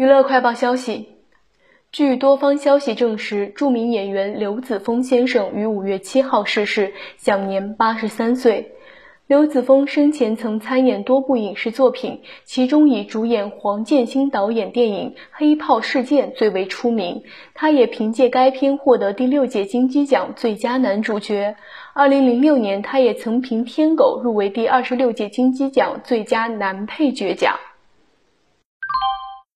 娱乐快报消息，据多方消息证实，著名演员刘子峰先生于五月七号逝世，享年八十三岁。刘子峰生前曾参演多部影视作品，其中以主演黄建新导演电影《黑炮事件》最为出名。他也凭借该片获得第六届金鸡奖最佳男主角。二零零六年，他也曾凭《天狗》入围第二十六届金鸡奖最佳男配角奖。